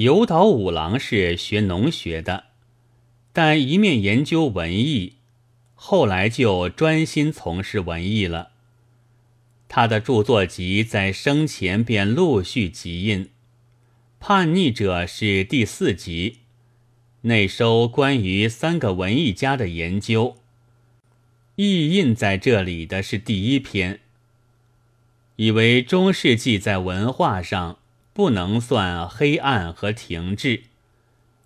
有岛五郎是学农学的，但一面研究文艺，后来就专心从事文艺了。他的著作集在生前便陆续集印，《叛逆者》是第四集，内收关于三个文艺家的研究。意印在这里的是第一篇。以为中世纪在文化上不能算黑暗和停滞，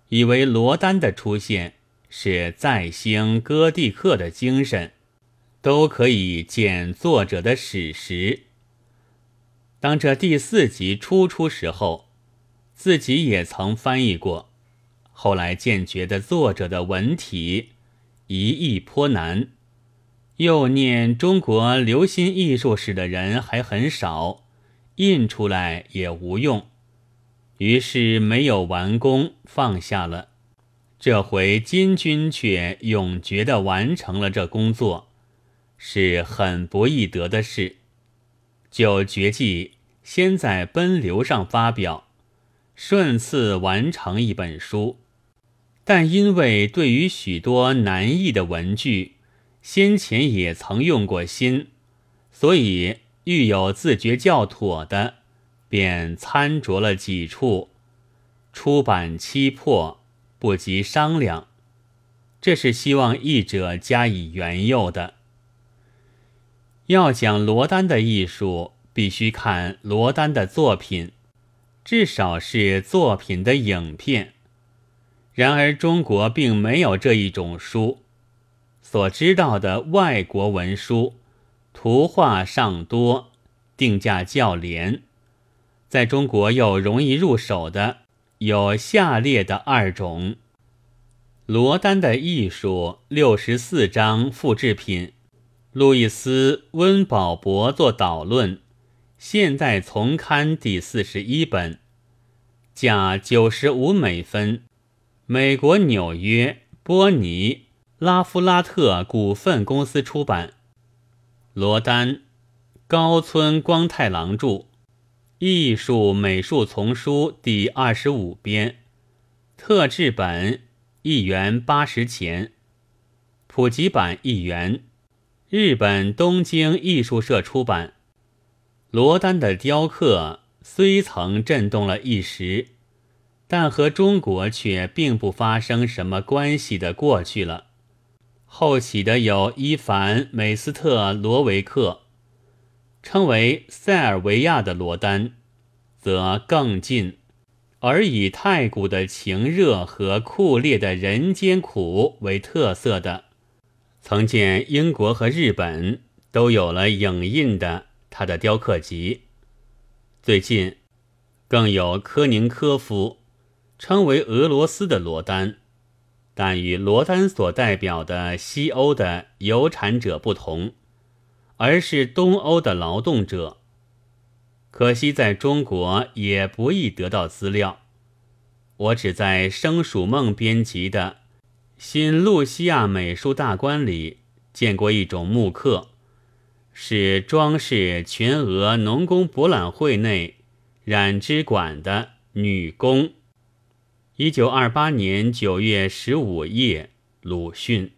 以为罗丹的出现是再兴哥蒂克的精神，都可以见作者的史实。当这第四集初出时候，自己也曾翻译过，后来渐觉得作者的文体一意颇难。又念中国留心艺术史的人还很少，印出来也无用，于是没有完工，放下了。这回金军却永绝地完成了这工作，是很不易得的事。就决计先在奔流上发表，顺次完成一本书，但因为对于许多难译的文句。先前也曾用过心，所以欲有自觉较妥的，便参酌了几处。出版期迫，不及商量，这是希望译者加以援诱的。要讲罗丹的艺术，必须看罗丹的作品，至少是作品的影片。然而中国并没有这一种书。所知道的外国文书，图画尚多，定价较廉。在中国又容易入手的有下列的二种：罗丹的艺术六十四章复制品，路易斯温保博作导论，现代丛刊第四十一本，价九十五美分，美国纽约波尼。拉夫拉特股份公司出版，罗丹，高村光太郎著，《艺术美术丛书》第二十五编，特制本一元八十钱，普及版一元，日本东京艺术社出版。罗丹的雕刻虽曾震动了一时，但和中国却并不发生什么关系的过去了。后起的有伊凡·美斯特罗维克，称为塞尔维亚的罗丹，则更近，而以太古的情热和酷烈的人间苦为特色的，曾见英国和日本都有了影印的他的雕刻集。最近，更有科宁科夫，称为俄罗斯的罗丹。但与罗丹所代表的西欧的有产者不同，而是东欧的劳动者。可惜在中国也不易得到资料。我只在生鼠梦编辑的《新露西亚美术大观》里见过一种木刻，是装饰全俄农工博览会内染织馆的女工。一九二八年九月十五夜，鲁迅。